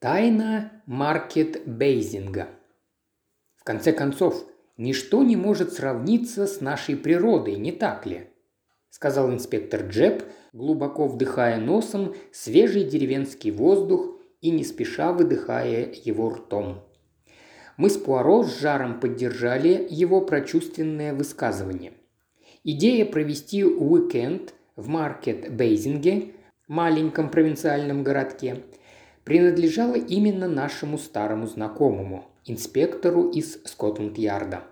Тайна маркет бейзинга. В конце концов, ничто не может сравниться с нашей природой, не так ли? сказал инспектор Джеб, глубоко вдыхая носом свежий деревенский воздух и не спеша выдыхая его ртом. Мы с Пуаро с жаром поддержали его прочувственное высказывание. Идея провести уикенд в Маркет-Бейзинге, маленьком провинциальном городке, принадлежала именно нашему старому знакомому, инспектору из Скотланд-Ярда.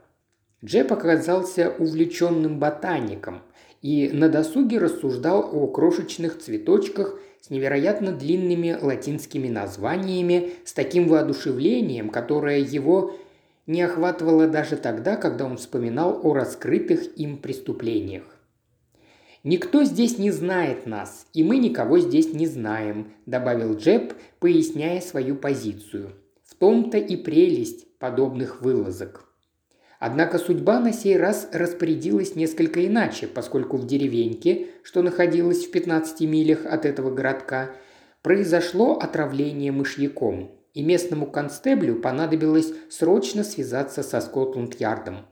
Джеб оказался увлеченным ботаником и на досуге рассуждал о крошечных цветочках с невероятно длинными латинскими названиями, с таким воодушевлением, которое его не охватывало даже тогда, когда он вспоминал о раскрытых им преступлениях. «Никто здесь не знает нас, и мы никого здесь не знаем», – добавил Джеб, поясняя свою позицию. «В том-то и прелесть подобных вылазок». Однако судьба на сей раз распорядилась несколько иначе, поскольку в деревеньке, что находилась в 15 милях от этого городка, произошло отравление мышьяком, и местному констеблю понадобилось срочно связаться со Скотланд-Ярдом.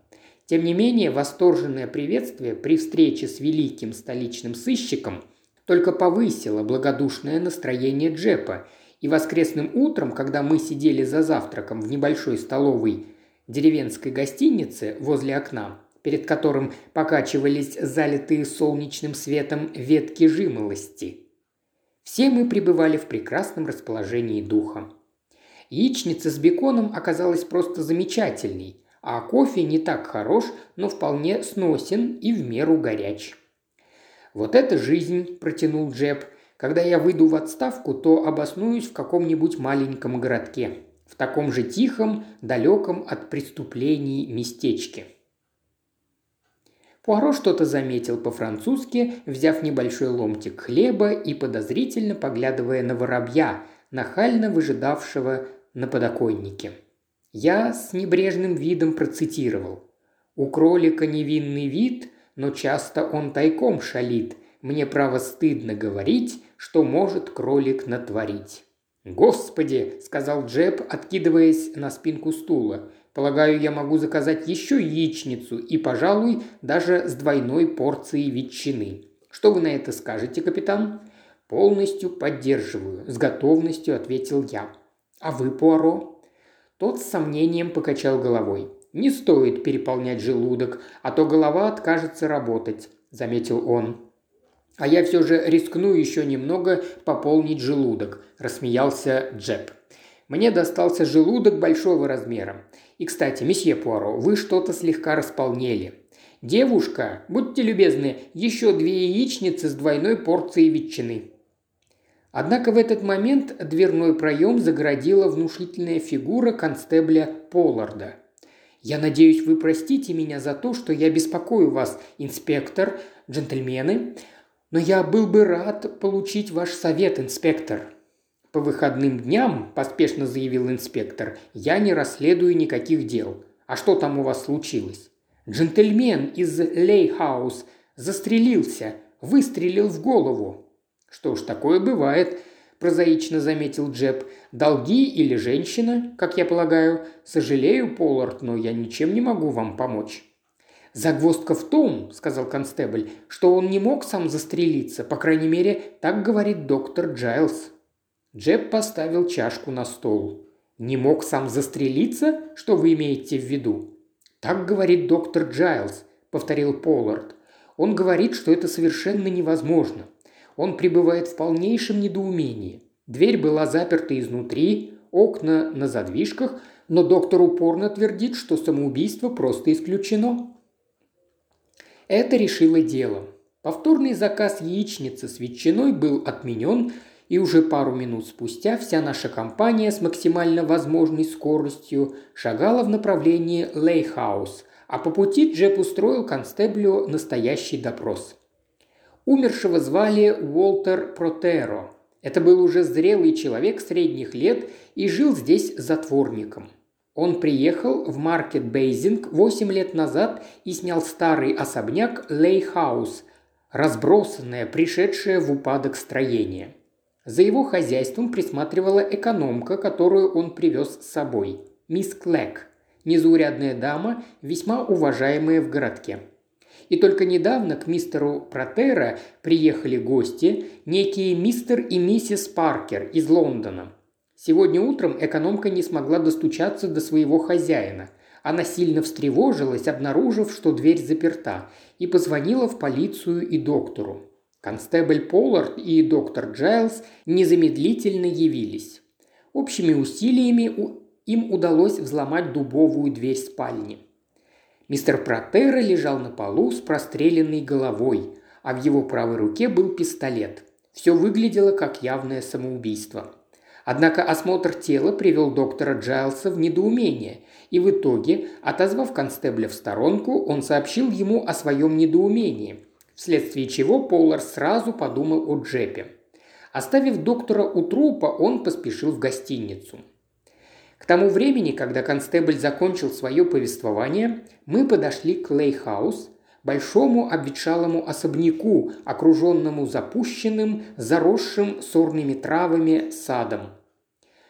Тем не менее, восторженное приветствие при встрече с великим столичным сыщиком только повысило благодушное настроение Джепа, и воскресным утром, когда мы сидели за завтраком в небольшой столовой деревенской гостинице возле окна, перед которым покачивались залитые солнечным светом ветки жимолости. Все мы пребывали в прекрасном расположении духа. Яичница с беконом оказалась просто замечательной, а кофе не так хорош, но вполне сносен и в меру горяч. «Вот это жизнь!» – протянул Джеб. «Когда я выйду в отставку, то обоснуюсь в каком-нибудь маленьком городке в таком же тихом, далеком от преступлений местечке. Пуаро что-то заметил по-французски, взяв небольшой ломтик хлеба и подозрительно поглядывая на воробья, нахально выжидавшего на подоконнике. Я с небрежным видом процитировал. «У кролика невинный вид, но часто он тайком шалит. Мне право стыдно говорить, что может кролик натворить». «Господи!» – сказал Джеб, откидываясь на спинку стула. «Полагаю, я могу заказать еще яичницу и, пожалуй, даже с двойной порцией ветчины. Что вы на это скажете, капитан?» «Полностью поддерживаю», – с готовностью ответил я. «А вы, Пуаро?» Тот с сомнением покачал головой. «Не стоит переполнять желудок, а то голова откажется работать», – заметил он. «А я все же рискну еще немного пополнить желудок», – рассмеялся Джеб. «Мне достался желудок большого размера. И, кстати, месье Пуаро, вы что-то слегка располнели. Девушка, будьте любезны, еще две яичницы с двойной порцией ветчины». Однако в этот момент дверной проем загородила внушительная фигура констебля Полларда. «Я надеюсь, вы простите меня за то, что я беспокою вас, инспектор, джентльмены. Но я был бы рад получить ваш совет, инспектор». «По выходным дням», – поспешно заявил инспектор, – «я не расследую никаких дел. А что там у вас случилось?» «Джентльмен из Лейхаус застрелился, выстрелил в голову». «Что ж, такое бывает», – прозаично заметил Джеб. «Долги или женщина, как я полагаю. Сожалею, Поллард, но я ничем не могу вам помочь». «Загвоздка в том, – сказал констебль, – что он не мог сам застрелиться, по крайней мере, так говорит доктор Джайлз». Джеб поставил чашку на стол. «Не мог сам застрелиться? Что вы имеете в виду?» «Так говорит доктор Джайлз», – повторил Поллард. «Он говорит, что это совершенно невозможно. Он пребывает в полнейшем недоумении. Дверь была заперта изнутри, окна на задвижках, но доктор упорно твердит, что самоубийство просто исключено. Это решило дело. Повторный заказ яичницы с ветчиной был отменен, и уже пару минут спустя вся наша компания с максимально возможной скоростью шагала в направлении Лейхаус, а по пути Джеб устроил констеблю настоящий допрос. Умершего звали Уолтер Протеро. Это был уже зрелый человек средних лет и жил здесь затворником. Он приехал в Маркет Бейзинг 8 лет назад и снял старый особняк Лейхаус, разбросанное, пришедшее в упадок строение. За его хозяйством присматривала экономка, которую он привез с собой – мисс Клэк, незаурядная дама, весьма уважаемая в городке. И только недавно к мистеру Протера приехали гости, некие мистер и миссис Паркер из Лондона. Сегодня утром экономка не смогла достучаться до своего хозяина. Она сильно встревожилась, обнаружив, что дверь заперта, и позвонила в полицию и доктору. Констебль Поллард и доктор Джайлз незамедлительно явились. Общими усилиями им удалось взломать дубовую дверь спальни. Мистер Протера лежал на полу с простреленной головой, а в его правой руке был пистолет. Все выглядело как явное самоубийство. Однако осмотр тела привел доктора Джайлса в недоумение, и в итоге, отозвав констебля в сторонку, он сообщил ему о своем недоумении, вследствие чего Поллар сразу подумал о Джепе. Оставив доктора у трупа, он поспешил в гостиницу. К тому времени, когда констебль закончил свое повествование, мы подошли к Лейхаус, большому обветшалому особняку, окруженному запущенным, заросшим сорными травами садом.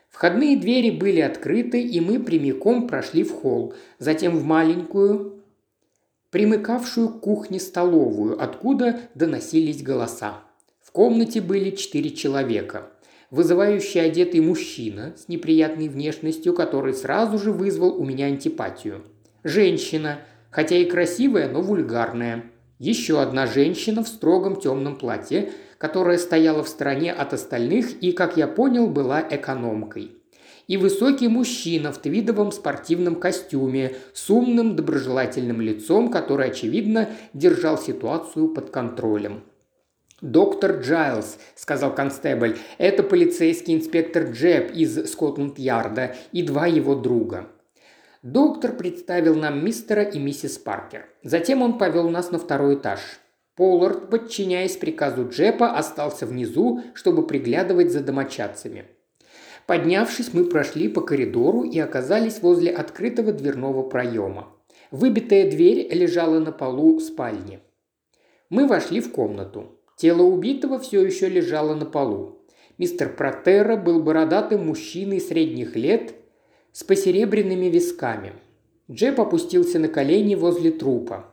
Входные двери были открыты, и мы прямиком прошли в холл, затем в маленькую, примыкавшую к кухне столовую, откуда доносились голоса. В комнате были четыре человека. Вызывающий одетый мужчина с неприятной внешностью, который сразу же вызвал у меня антипатию. Женщина, хотя и красивая, но вульгарная. Еще одна женщина в строгом темном платье, которая стояла в стороне от остальных и, как я понял, была экономкой и высокий мужчина в твидовом спортивном костюме с умным доброжелательным лицом, который, очевидно, держал ситуацию под контролем. «Доктор Джайлз», – сказал констебль, – «это полицейский инспектор Джеб из Скотланд-Ярда и два его друга». Доктор представил нам мистера и миссис Паркер. Затем он повел нас на второй этаж. Поллард, подчиняясь приказу Джепа, остался внизу, чтобы приглядывать за домочадцами. Поднявшись, мы прошли по коридору и оказались возле открытого дверного проема. Выбитая дверь лежала на полу спальни. Мы вошли в комнату. Тело убитого все еще лежало на полу. Мистер Протера был бородатым мужчиной средних лет с посеребряными висками. Джеб опустился на колени возле трупа.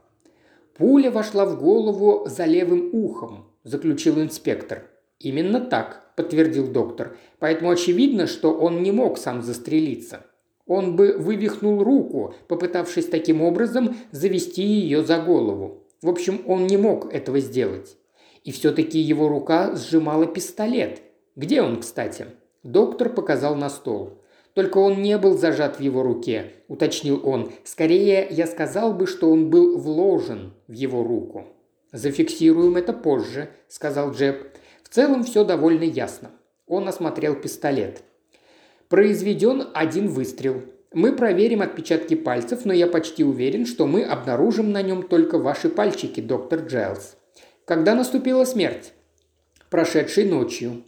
«Пуля вошла в голову за левым ухом», – заключил инспектор. «Именно так», – подтвердил доктор. «Поэтому очевидно, что он не мог сам застрелиться. Он бы вывихнул руку, попытавшись таким образом завести ее за голову. В общем, он не мог этого сделать. И все-таки его рука сжимала пистолет. Где он, кстати?» Доктор показал на стол. «Только он не был зажат в его руке», – уточнил он. «Скорее, я сказал бы, что он был вложен в его руку». «Зафиксируем это позже», – сказал Джеб целом все довольно ясно. Он осмотрел пистолет. Произведен один выстрел. Мы проверим отпечатки пальцев, но я почти уверен, что мы обнаружим на нем только ваши пальчики, доктор Джайлз. Когда наступила смерть? Прошедшей ночью.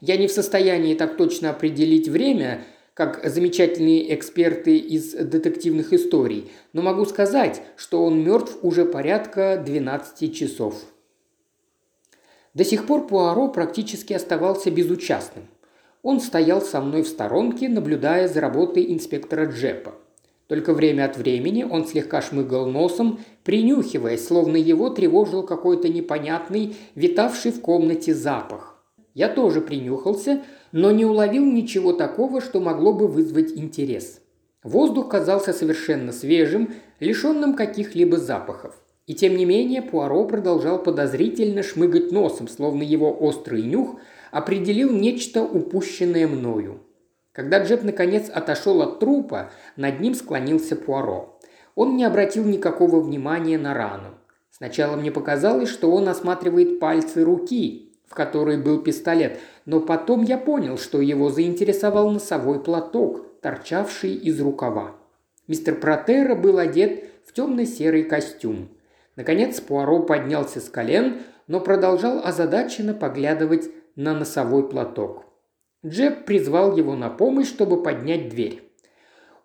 Я не в состоянии так точно определить время, как замечательные эксперты из детективных историй, но могу сказать, что он мертв уже порядка 12 часов. До сих пор Пуаро практически оставался безучастным. Он стоял со мной в сторонке, наблюдая за работой инспектора Джепа. Только время от времени он слегка шмыгал носом, принюхиваясь, словно его тревожил какой-то непонятный, витавший в комнате запах. Я тоже принюхался, но не уловил ничего такого, что могло бы вызвать интерес. Воздух казался совершенно свежим, лишенным каких-либо запахов. И тем не менее Пуаро продолжал подозрительно шмыгать носом, словно его острый нюх определил нечто упущенное мною. Когда Джеб наконец отошел от трупа, над ним склонился Пуаро. Он не обратил никакого внимания на рану. Сначала мне показалось, что он осматривает пальцы руки, в которой был пистолет, но потом я понял, что его заинтересовал носовой платок, торчавший из рукава. Мистер Протера был одет в темно-серый костюм. Наконец Пуаро поднялся с колен, но продолжал озадаченно поглядывать на носовой платок. Джеб призвал его на помощь, чтобы поднять дверь.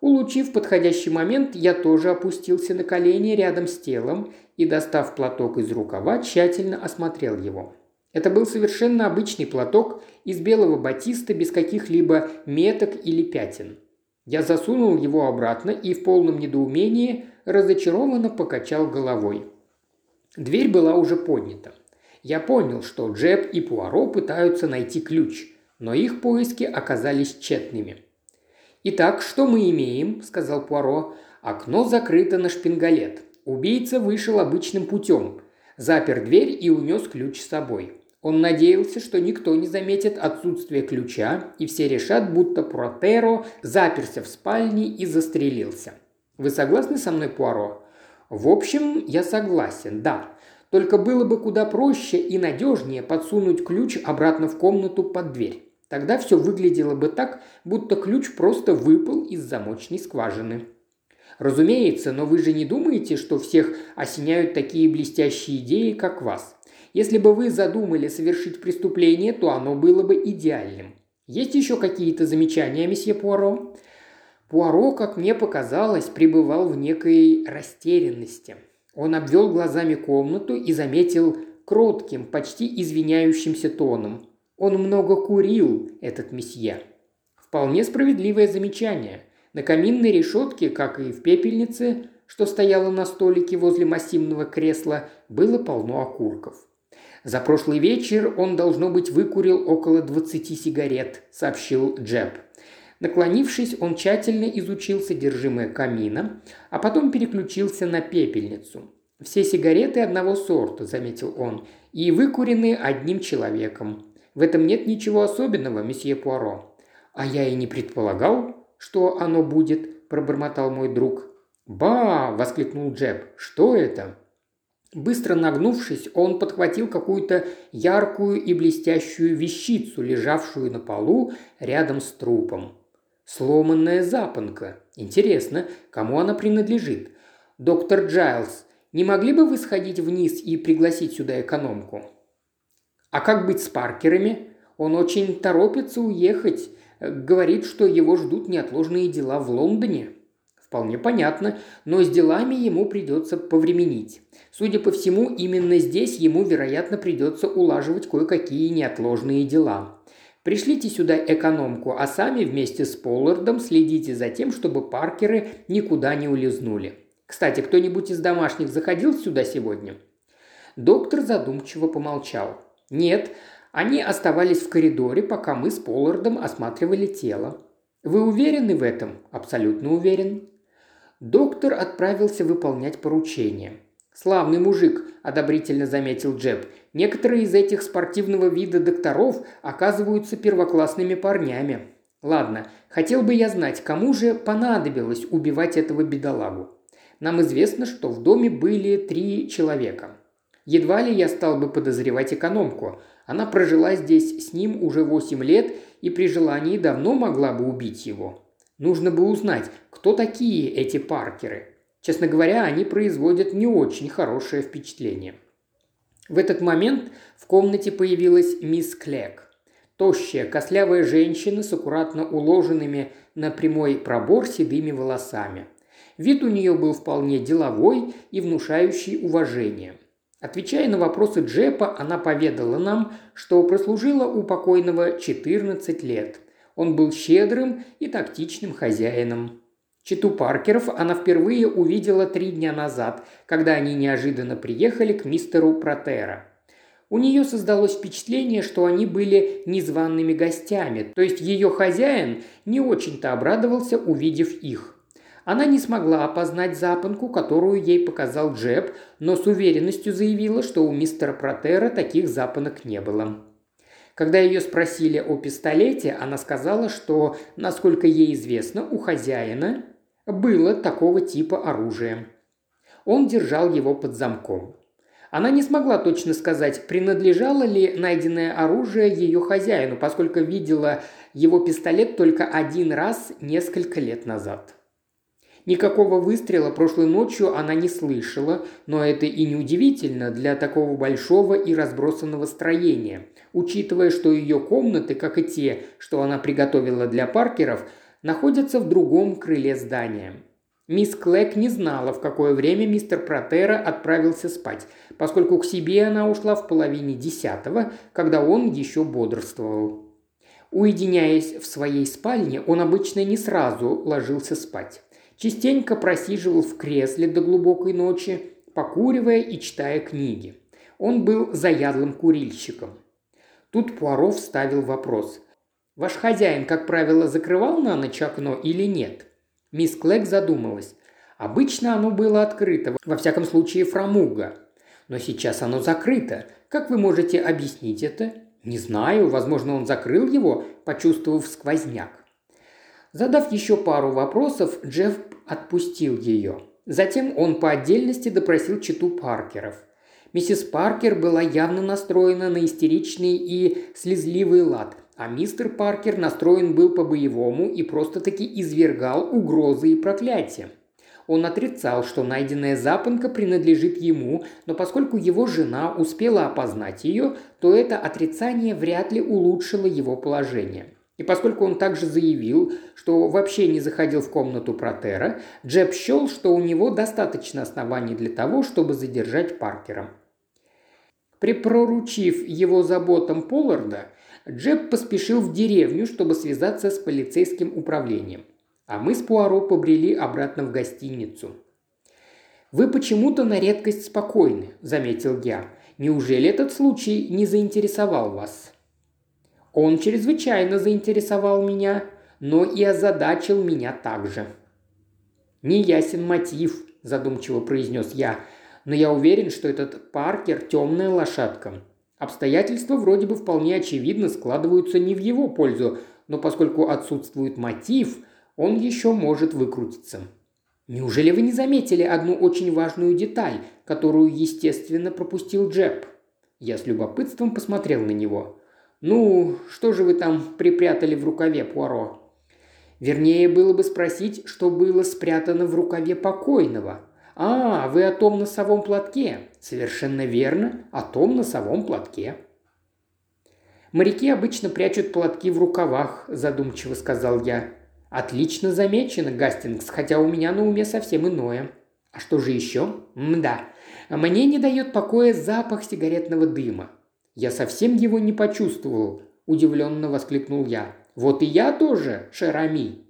Улучив подходящий момент, я тоже опустился на колени рядом с телом и, достав платок из рукава, тщательно осмотрел его. Это был совершенно обычный платок из белого батиста без каких-либо меток или пятен. Я засунул его обратно и в полном недоумении разочарованно покачал головой. Дверь была уже поднята. Я понял, что Джеб и Пуаро пытаются найти ключ, но их поиски оказались тщетными. «Итак, что мы имеем?» – сказал Пуаро. «Окно закрыто на шпингалет. Убийца вышел обычным путем. Запер дверь и унес ключ с собой. Он надеялся, что никто не заметит отсутствие ключа, и все решат, будто Протеро заперся в спальне и застрелился. Вы согласны со мной, Пуаро? В общем, я согласен, да. Только было бы куда проще и надежнее подсунуть ключ обратно в комнату под дверь. Тогда все выглядело бы так, будто ключ просто выпал из замочной скважины. Разумеется, но вы же не думаете, что всех осеняют такие блестящие идеи, как вас. Если бы вы задумали совершить преступление, то оно было бы идеальным. Есть еще какие-то замечания, месье Пуаро?» Пуаро, как мне показалось, пребывал в некой растерянности. Он обвел глазами комнату и заметил кротким, почти извиняющимся тоном. Он много курил, этот месье. Вполне справедливое замечание. На каминной решетке, как и в пепельнице, что стояла на столике возле массивного кресла, было полно окурков. За прошлый вечер он, должно быть, выкурил около 20 сигарет, сообщил Джеб. Наклонившись, он тщательно изучил содержимое камина, а потом переключился на пепельницу. «Все сигареты одного сорта», – заметил он, – «и выкурены одним человеком. В этом нет ничего особенного, месье Пуаро». «А я и не предполагал, что оно будет», – пробормотал мой друг. «Ба!» – воскликнул Джеб. «Что это?» Быстро нагнувшись, он подхватил какую-то яркую и блестящую вещицу, лежавшую на полу рядом с трупом. Сломанная запонка. Интересно, кому она принадлежит? Доктор Джайлз, не могли бы вы сходить вниз и пригласить сюда экономку? А как быть с Паркерами? Он очень торопится уехать. Говорит, что его ждут неотложные дела в Лондоне. Вполне понятно, но с делами ему придется повременить. Судя по всему, именно здесь ему, вероятно, придется улаживать кое-какие неотложные дела. Пришлите сюда экономку, а сами вместе с Поллардом следите за тем, чтобы Паркеры никуда не улизнули. Кстати, кто-нибудь из домашних заходил сюда сегодня?» Доктор задумчиво помолчал. «Нет, они оставались в коридоре, пока мы с Поллардом осматривали тело. Вы уверены в этом? Абсолютно уверен. Доктор отправился выполнять поручение. «Славный мужик», – одобрительно заметил Джеб. «Некоторые из этих спортивного вида докторов оказываются первоклассными парнями. Ладно, хотел бы я знать, кому же понадобилось убивать этого бедолагу. Нам известно, что в доме были три человека. Едва ли я стал бы подозревать экономку. Она прожила здесь с ним уже восемь лет и при желании давно могла бы убить его. Нужно бы узнать, кто такие эти Паркеры. Честно говоря, они производят не очень хорошее впечатление. В этот момент в комнате появилась мисс Клек. Тощая, кослявая женщина с аккуратно уложенными на прямой пробор седыми волосами. Вид у нее был вполне деловой и внушающий уважение. Отвечая на вопросы Джепа, она поведала нам, что прослужила у покойного 14 лет – он был щедрым и тактичным хозяином. Читу Паркеров она впервые увидела три дня назад, когда они неожиданно приехали к мистеру Протера. У нее создалось впечатление, что они были незваными гостями, то есть ее хозяин не очень-то обрадовался, увидев их. Она не смогла опознать запонку, которую ей показал Джеб, но с уверенностью заявила, что у мистера Протера таких запонок не было. Когда ее спросили о пистолете, она сказала, что, насколько ей известно, у хозяина было такого типа оружия. Он держал его под замком. Она не смогла точно сказать, принадлежало ли найденное оружие ее хозяину, поскольку видела его пистолет только один раз несколько лет назад. Никакого выстрела прошлой ночью она не слышала, но это и не удивительно для такого большого и разбросанного строения, учитывая, что ее комнаты, как и те, что она приготовила для Паркеров, находятся в другом крыле здания. Мисс Клэк не знала, в какое время мистер Протера отправился спать, поскольку к себе она ушла в половине десятого, когда он еще бодрствовал. Уединяясь в своей спальне, он обычно не сразу ложился спать. Частенько просиживал в кресле до глубокой ночи, покуривая и читая книги. Он был заядлым курильщиком. Тут Пуаро вставил вопрос. «Ваш хозяин, как правило, закрывал на ночь окно или нет?» Мисс Клэк задумалась. Обычно оно было открыто, во всяком случае фрамуга. Но сейчас оно закрыто. Как вы можете объяснить это? Не знаю, возможно, он закрыл его, почувствовав сквозняк. Задав еще пару вопросов, Джефф отпустил ее. Затем он по отдельности допросил читу Паркеров. Миссис Паркер была явно настроена на истеричный и слезливый лад, а мистер Паркер настроен был по-боевому и просто-таки извергал угрозы и проклятия. Он отрицал, что найденная запонка принадлежит ему, но поскольку его жена успела опознать ее, то это отрицание вряд ли улучшило его положение. И поскольку он также заявил, что вообще не заходил в комнату Протера, Джеб счел, что у него достаточно оснований для того, чтобы задержать Паркера. Припроручив его заботам Полларда, Джеб поспешил в деревню, чтобы связаться с полицейским управлением. А мы с Пуаро побрели обратно в гостиницу. «Вы почему-то на редкость спокойны», – заметил я. «Неужели этот случай не заинтересовал вас?» Он чрезвычайно заинтересовал меня, но и озадачил меня также. «Неясен мотив», – задумчиво произнес я, – «но я уверен, что этот Паркер – темная лошадка. Обстоятельства вроде бы вполне очевидно складываются не в его пользу, но поскольку отсутствует мотив, он еще может выкрутиться. Неужели вы не заметили одну очень важную деталь, которую, естественно, пропустил Джеб? Я с любопытством посмотрел на него. «Ну, что же вы там припрятали в рукаве, Пуаро?» Вернее, было бы спросить, что было спрятано в рукаве покойного. «А, вы о том носовом платке. Совершенно верно, о том носовом платке. Моряки обычно прячут платки в рукавах, задумчиво сказал я. Отлично замечено, Гастингс, хотя у меня на уме совсем иное. А что же еще? Мда. Мне не дает покоя запах сигаретного дыма. Я совсем его не почувствовал, удивленно воскликнул я. Вот и я тоже, Шерами.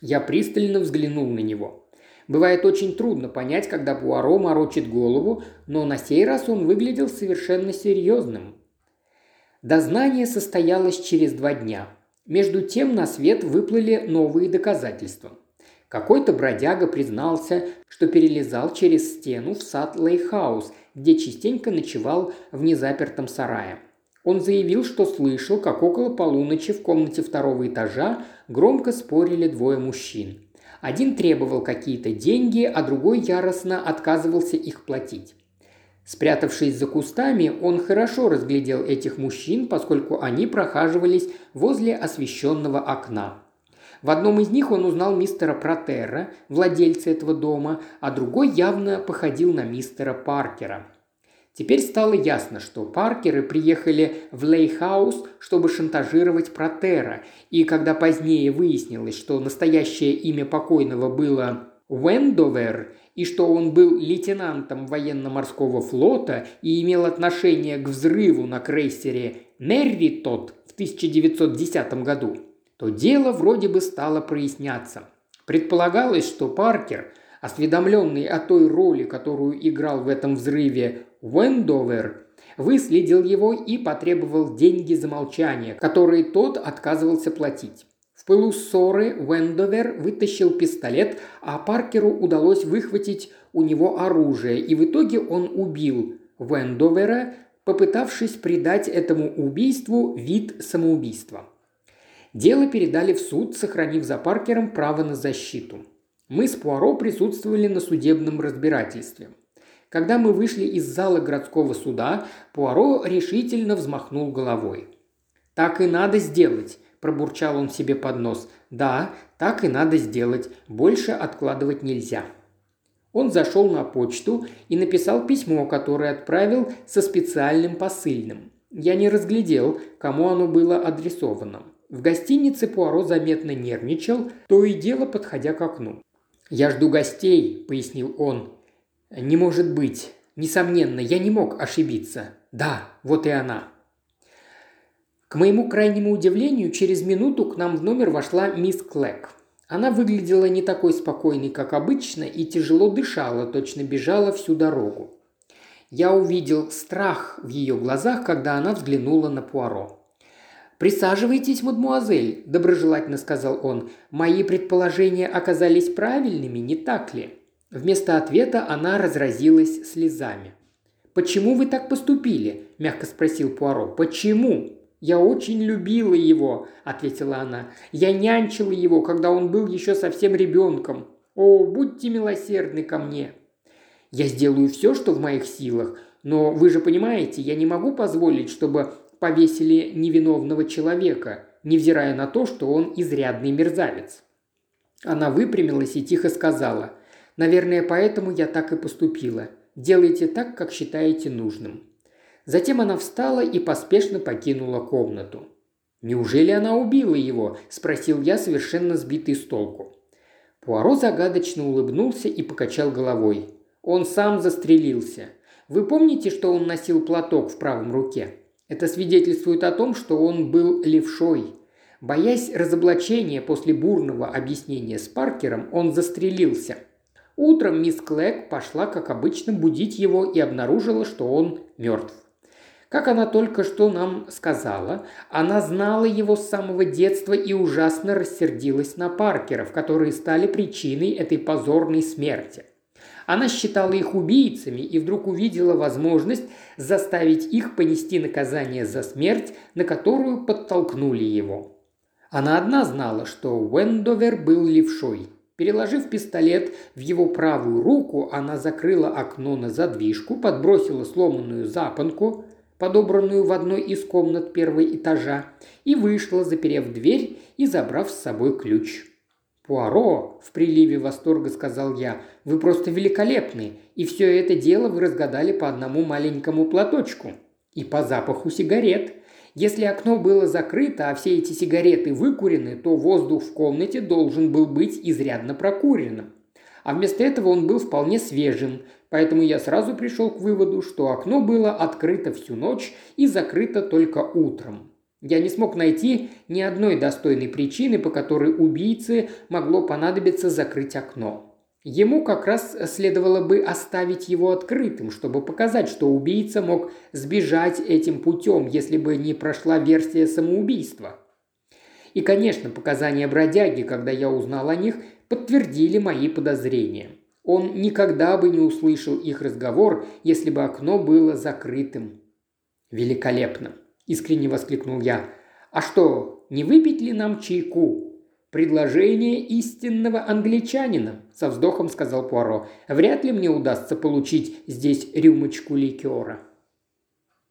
Я пристально взглянул на него. Бывает очень трудно понять, когда Пуаро морочит голову, но на сей раз он выглядел совершенно серьезным. Дознание состоялось через два дня. Между тем на свет выплыли новые доказательства. Какой-то бродяга признался, что перелезал через стену в сад Лейхаус, где частенько ночевал в незапертом сарае. Он заявил, что слышал, как около полуночи в комнате второго этажа громко спорили двое мужчин – один требовал какие-то деньги, а другой яростно отказывался их платить. Спрятавшись за кустами, он хорошо разглядел этих мужчин, поскольку они прохаживались возле освещенного окна. В одном из них он узнал мистера Протера, владельца этого дома, а другой явно походил на мистера Паркера. Теперь стало ясно, что Паркеры приехали в Лейхаус, чтобы шантажировать Протера, и когда позднее выяснилось, что настоящее имя покойного было Уэндовер, и что он был лейтенантом военно-морского флота и имел отношение к взрыву на крейсере Мерритот в 1910 году, то дело вроде бы стало проясняться. Предполагалось, что Паркер, осведомленный о той роли, которую играл в этом взрыве Уэндовер выследил его и потребовал деньги за молчание, которые тот отказывался платить. В пылу ссоры Уэндовер вытащил пистолет, а Паркеру удалось выхватить у него оружие, и в итоге он убил Уэндовера, попытавшись придать этому убийству вид самоубийства. Дело передали в суд, сохранив за Паркером право на защиту. Мы с Пуаро присутствовали на судебном разбирательстве – когда мы вышли из зала городского суда, Пуаро решительно взмахнул головой. «Так и надо сделать», – пробурчал он себе под нос. «Да, так и надо сделать. Больше откладывать нельзя». Он зашел на почту и написал письмо, которое отправил со специальным посыльным. Я не разглядел, кому оно было адресовано. В гостинице Пуаро заметно нервничал, то и дело подходя к окну. «Я жду гостей», – пояснил он. «Не может быть. Несомненно, я не мог ошибиться. Да, вот и она». К моему крайнему удивлению, через минуту к нам в номер вошла мисс Клэк. Она выглядела не такой спокойной, как обычно, и тяжело дышала, точно бежала всю дорогу. Я увидел страх в ее глазах, когда она взглянула на Пуаро. «Присаживайтесь, мадмуазель», – доброжелательно сказал он. «Мои предположения оказались правильными, не так ли?» Вместо ответа она разразилась слезами. «Почему вы так поступили?» – мягко спросил Пуаро. «Почему?» «Я очень любила его», – ответила она. «Я нянчила его, когда он был еще совсем ребенком. О, будьте милосердны ко мне!» «Я сделаю все, что в моих силах, но вы же понимаете, я не могу позволить, чтобы повесили невиновного человека, невзирая на то, что он изрядный мерзавец. Она выпрямилась и тихо сказала, «Наверное, поэтому я так и поступила. Делайте так, как считаете нужным». Затем она встала и поспешно покинула комнату. «Неужели она убила его?» – спросил я, совершенно сбитый с толку. Пуаро загадочно улыбнулся и покачал головой. Он сам застрелился. Вы помните, что он носил платок в правом руке? Это свидетельствует о том, что он был левшой. Боясь разоблачения после бурного объяснения с Паркером, он застрелился. Утром мисс Клэк пошла, как обычно, будить его и обнаружила, что он мертв. Как она только что нам сказала, она знала его с самого детства и ужасно рассердилась на Паркеров, которые стали причиной этой позорной смерти – она считала их убийцами и вдруг увидела возможность заставить их понести наказание за смерть, на которую подтолкнули его. Она одна знала, что Уэндовер был левшой. Переложив пистолет в его правую руку, она закрыла окно на задвижку, подбросила сломанную запонку, подобранную в одной из комнат первого этажа, и вышла, заперев дверь и забрав с собой ключ. «Пуаро!» – в приливе восторга сказал я. «Вы просто великолепны, и все это дело вы разгадали по одному маленькому платочку. И по запаху сигарет. Если окно было закрыто, а все эти сигареты выкурены, то воздух в комнате должен был быть изрядно прокуренным. А вместо этого он был вполне свежим, поэтому я сразу пришел к выводу, что окно было открыто всю ночь и закрыто только утром. Я не смог найти ни одной достойной причины, по которой убийце могло понадобиться закрыть окно. Ему как раз следовало бы оставить его открытым, чтобы показать, что убийца мог сбежать этим путем, если бы не прошла версия самоубийства. И, конечно, показания бродяги, когда я узнал о них, подтвердили мои подозрения. Он никогда бы не услышал их разговор, если бы окно было закрытым. Великолепно. – искренне воскликнул я. «А что, не выпить ли нам чайку?» «Предложение истинного англичанина», – со вздохом сказал Пуаро. «Вряд ли мне удастся получить здесь рюмочку ликера».